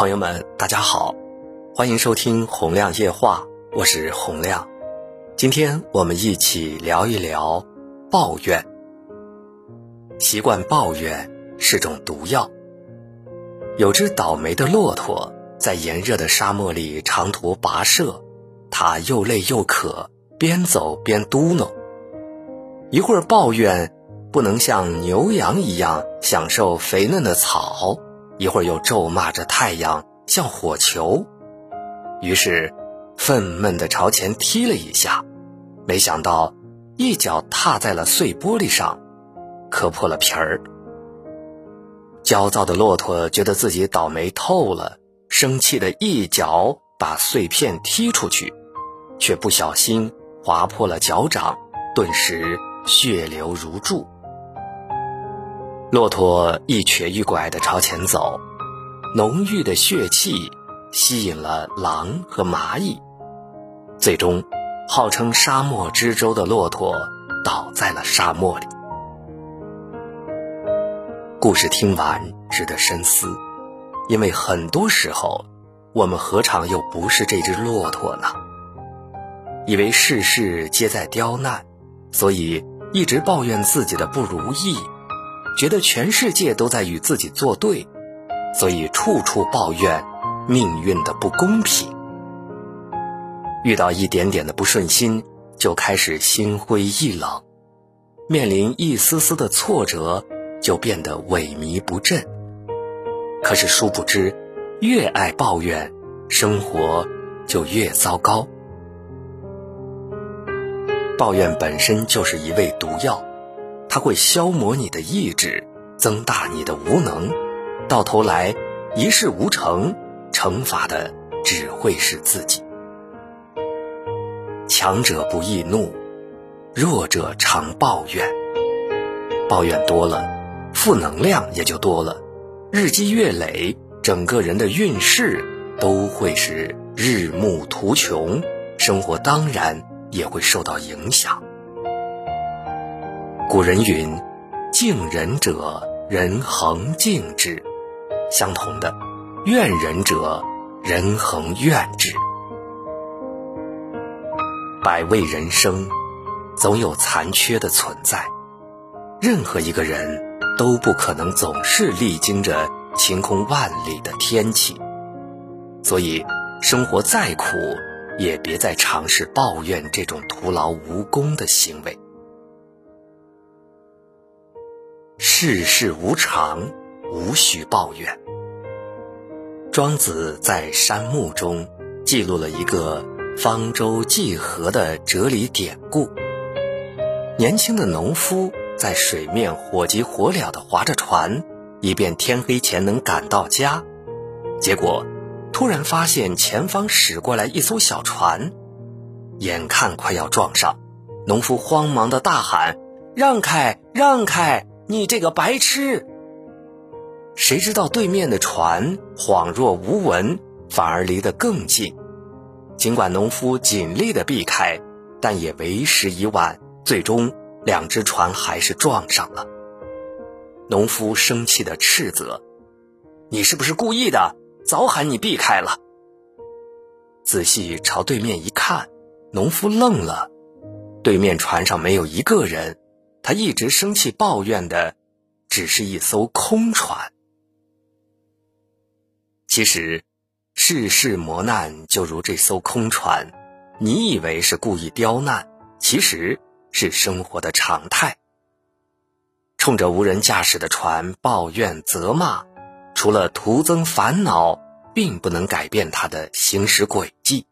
朋友们，大家好，欢迎收听洪亮夜话，我是洪亮。今天我们一起聊一聊抱怨。习惯抱怨是种毒药。有只倒霉的骆驼在炎热的沙漠里长途跋涉，它又累又渴，边走边嘟囔，一会儿抱怨不能像牛羊一样享受肥嫩的草，一会儿又咒骂着太阳像火球，于是愤懑地朝前踢了一下，没想到一脚踏在了碎玻璃上，磕破了皮儿。焦躁的骆驼觉得自己倒霉透了，生气的一脚把碎片踢出去，却不小心划破了脚掌，顿时血流如注。骆驼一瘸一拐地朝前走，浓郁的血气吸引了狼和蚂蚁，最终，号称沙漠之舟的骆驼倒在了沙漠里。故事听完值得深思，因为很多时候，我们何尝又不是这只骆驼呢？以为事事皆在刁难，所以一直抱怨自己的不如意，觉得全世界都在与自己作对，所以处处抱怨命运的不公平。遇到一点点的不顺心，就开始心灰意冷，面临一丝丝的挫折。就变得萎靡不振。可是殊不知，越爱抱怨，生活就越糟糕。抱怨本身就是一味毒药，它会消磨你的意志，增大你的无能，到头来一事无成，惩罚的只会是自己。强者不易怒，弱者常抱怨。抱怨多了。负能量也就多了，日积月累，整个人的运势都会是日暮途穷，生活当然也会受到影响。古人云：“敬人者，人恒敬之；相同的，怨人者，人恒怨之。”百味人生，总有残缺的存在，任何一个人。都不可能总是历经着晴空万里的天气，所以生活再苦，也别再尝试抱怨这种徒劳无功的行为。世事无常，无需抱怨。庄子在《山木》中记录了一个方舟济河的哲理典故：年轻的农夫。在水面火急火燎地划着船，以便天黑前能赶到家。结果，突然发现前方驶过来一艘小船，眼看快要撞上，农夫慌忙地大喊：“让开，让开！你这个白痴！”谁知道对面的船恍若无闻，反而离得更近。尽管农夫尽力地避开，但也为时已晚，最终。两只船还是撞上了。农夫生气的斥责：“你是不是故意的？早喊你避开了。”仔细朝对面一看，农夫愣了。对面船上没有一个人，他一直生气抱怨的，只是一艘空船。其实，世事磨难就如这艘空船，你以为是故意刁难，其实。是生活的常态。冲着无人驾驶的船抱怨责骂，除了徒增烦恼，并不能改变它的行驶轨迹。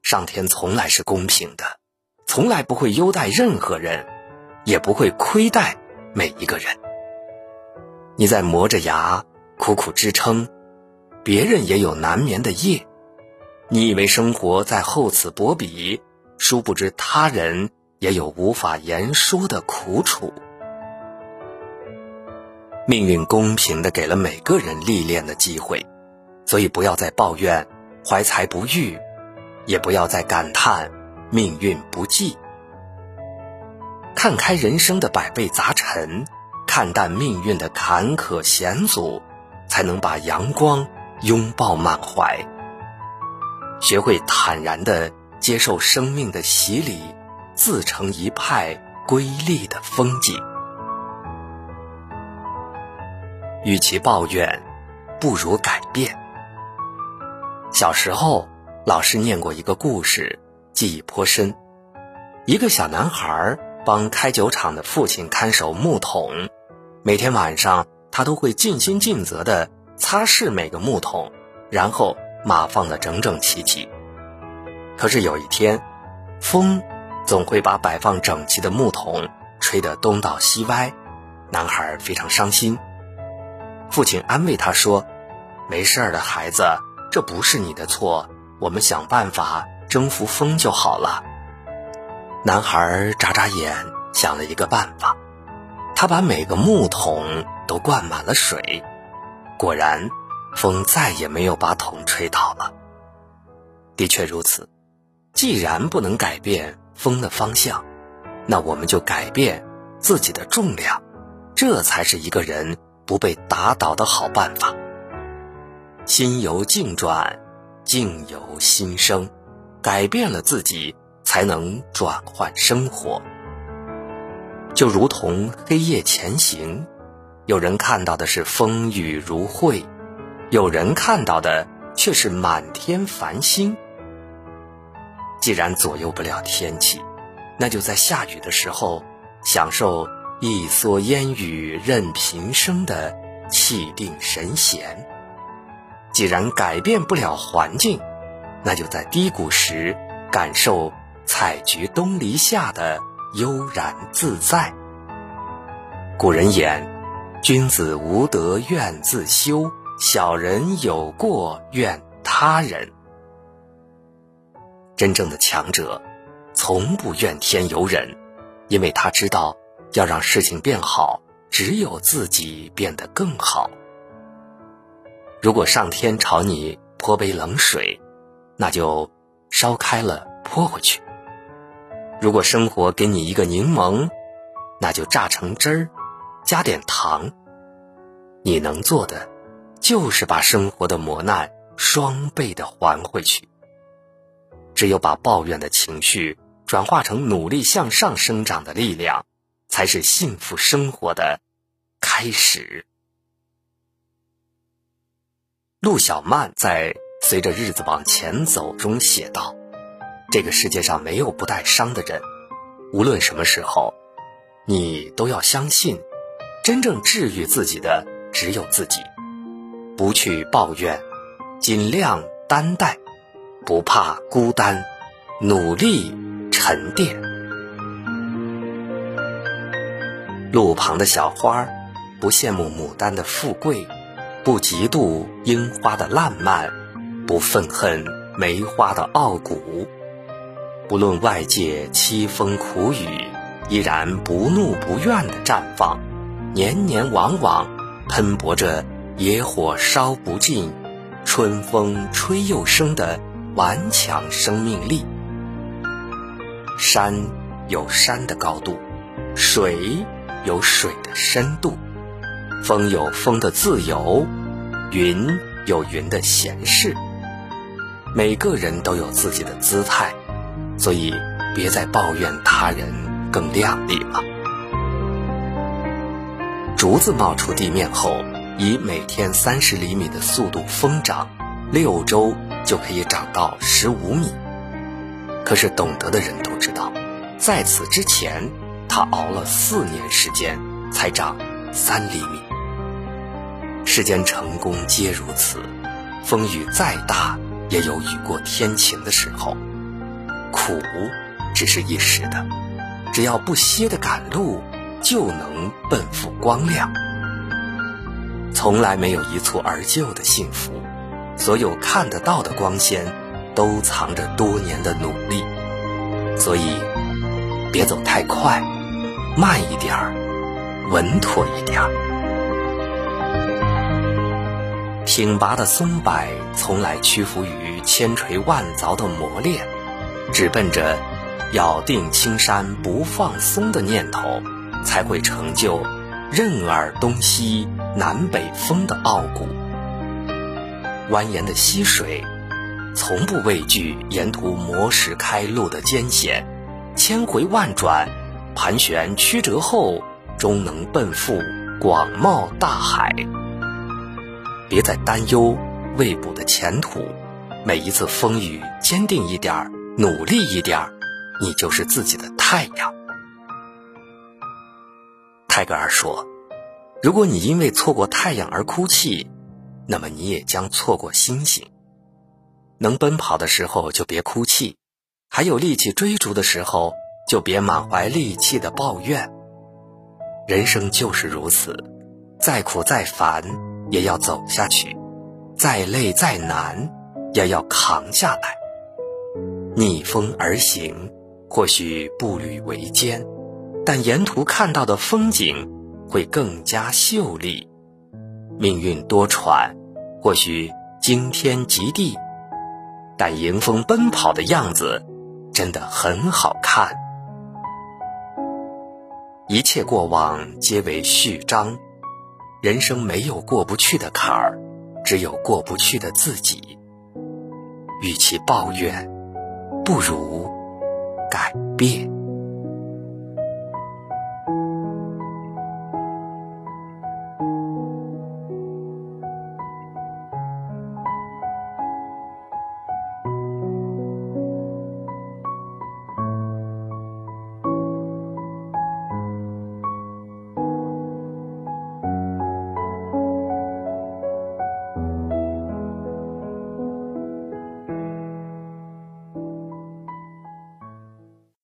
上天从来是公平的，从来不会优待任何人，也不会亏待每一个人。你在磨着牙苦苦支撑，别人也有难眠的夜。你以为生活在厚此薄彼，殊不知他人。也有无法言说的苦楚。命运公平的给了每个人历练的机会，所以不要再抱怨怀才不遇，也不要再感叹命运不济。看开人生的百倍杂陈，看淡命运的坎坷险阻，才能把阳光拥抱满怀，学会坦然的接受生命的洗礼，自成一派瑰丽的风景。与其抱怨，不如改变。小时候，老师念过一个故事，记忆颇深。一个小男孩帮开酒厂的父亲看守木桶，每天晚上他都会尽心尽责地擦拭每个木桶，然后码放得整整齐齐。可是有一天，风总会把摆放整齐的木桶吹得东倒西歪，男孩非常伤心。父亲安慰他说：“没事儿的孩子，这不是你的错，我们想办法征服风就好了。”男孩眨眨眼，想了一个办法。他把每个木桶都灌满了水，果然，风再也没有把桶吹倒了。的确如此，既然不能改变风的方向，那我们就改变自己的重量，这才是一个人不被打倒的好办法。心由境转，境由心生，改变了自己。才能转换生活，就如同黑夜前行，有人看到的是风雨如晦，有人看到的却是满天繁星。既然左右不了天气，那就在下雨的时候享受一蓑烟雨任平生的气定神闲。既然改变不了环境，那就在低谷时感受。采菊东篱下的悠然自在。古人言：“君子无德怨自修，小人有过怨他人。”真正的强者，从不怨天尤人，因为他知道，要让事情变好，只有自己变得更好。如果上天朝你泼杯冷水，那就烧开了泼回去。如果生活给你一个柠檬，那就榨成汁儿，加点糖。你能做的，就是把生活的磨难双倍的还回去。只有把抱怨的情绪转化成努力向上生长的力量，才是幸福生活的开始。陆小曼在《随着日子往前走》中写道。这个世界上没有不带伤的人，无论什么时候，你都要相信，真正治愈自己的只有自己。不去抱怨，尽量担待，不怕孤单，努力沉淀。路旁的小花，不羡慕牡丹的富贵，不嫉妒樱花的烂漫，不愤恨梅花的傲骨。不论外界凄风苦雨，依然不怒不怨的绽放，年年往往喷薄着野火烧不尽，春风吹又生的顽强生命力。山有山的高度，水有水的深度，风有风的自由，云有云的闲适。每个人都有自己的姿态。所以，别再抱怨他人更靓丽了。竹子冒出地面后，以每天三十厘米的速度疯长，六周就可以长到十五米。可是懂得的人都知道，在此之前，它熬了四年时间才长三厘米。世间成功皆如此，风雨再大，也有雨过天晴的时候。苦只是一时的，只要不歇的赶路，就能奔赴光亮。从来没有一蹴而就的幸福，所有看得到的光鲜，都藏着多年的努力。所以，别走太快，慢一点儿，稳妥一点儿。挺拔的松柏从来屈服于千锤万凿的磨练。只奔着咬定青山不放松的念头，才会成就任尔东西南北风的傲骨。蜿蜒的溪水，从不畏惧沿途磨石开路的艰险，千回万转，盘旋曲折后，终能奔赴广袤大海。别再担忧未卜的前途，每一次风雨，坚定一点儿，努力一点儿，你就是自己的太阳。泰戈尔说：“如果你因为错过太阳而哭泣。”那么你也将错过星星。能奔跑的时候就别哭泣，还有力气追逐的时候就别满怀戾气的抱怨。人生就是如此，再苦再烦也要走下去，再累再难也要扛下来。逆风而行，或许步履维艰，但沿途看到的风景会更加秀丽。命运多舛，或许惊天极地，但迎风奔跑的样子真的很好看。一切过往皆为序章，人生没有过不去的坎儿，只有过不去的自己。与其抱怨，不如改变。